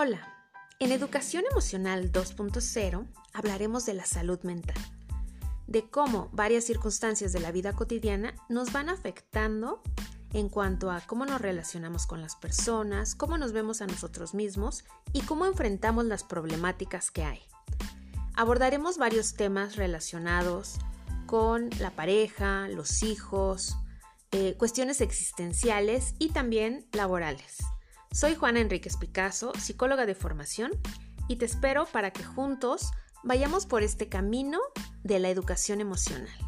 Hola, en Educación Emocional 2.0 hablaremos de la salud mental, de cómo varias circunstancias de la vida cotidiana nos van afectando en cuanto a cómo nos relacionamos con las personas, cómo nos vemos a nosotros mismos y cómo enfrentamos las problemáticas que hay. Abordaremos varios temas relacionados con la pareja, los hijos, eh, cuestiones existenciales y también laborales. Soy Juana Enríquez Picasso, psicóloga de formación, y te espero para que juntos vayamos por este camino de la educación emocional.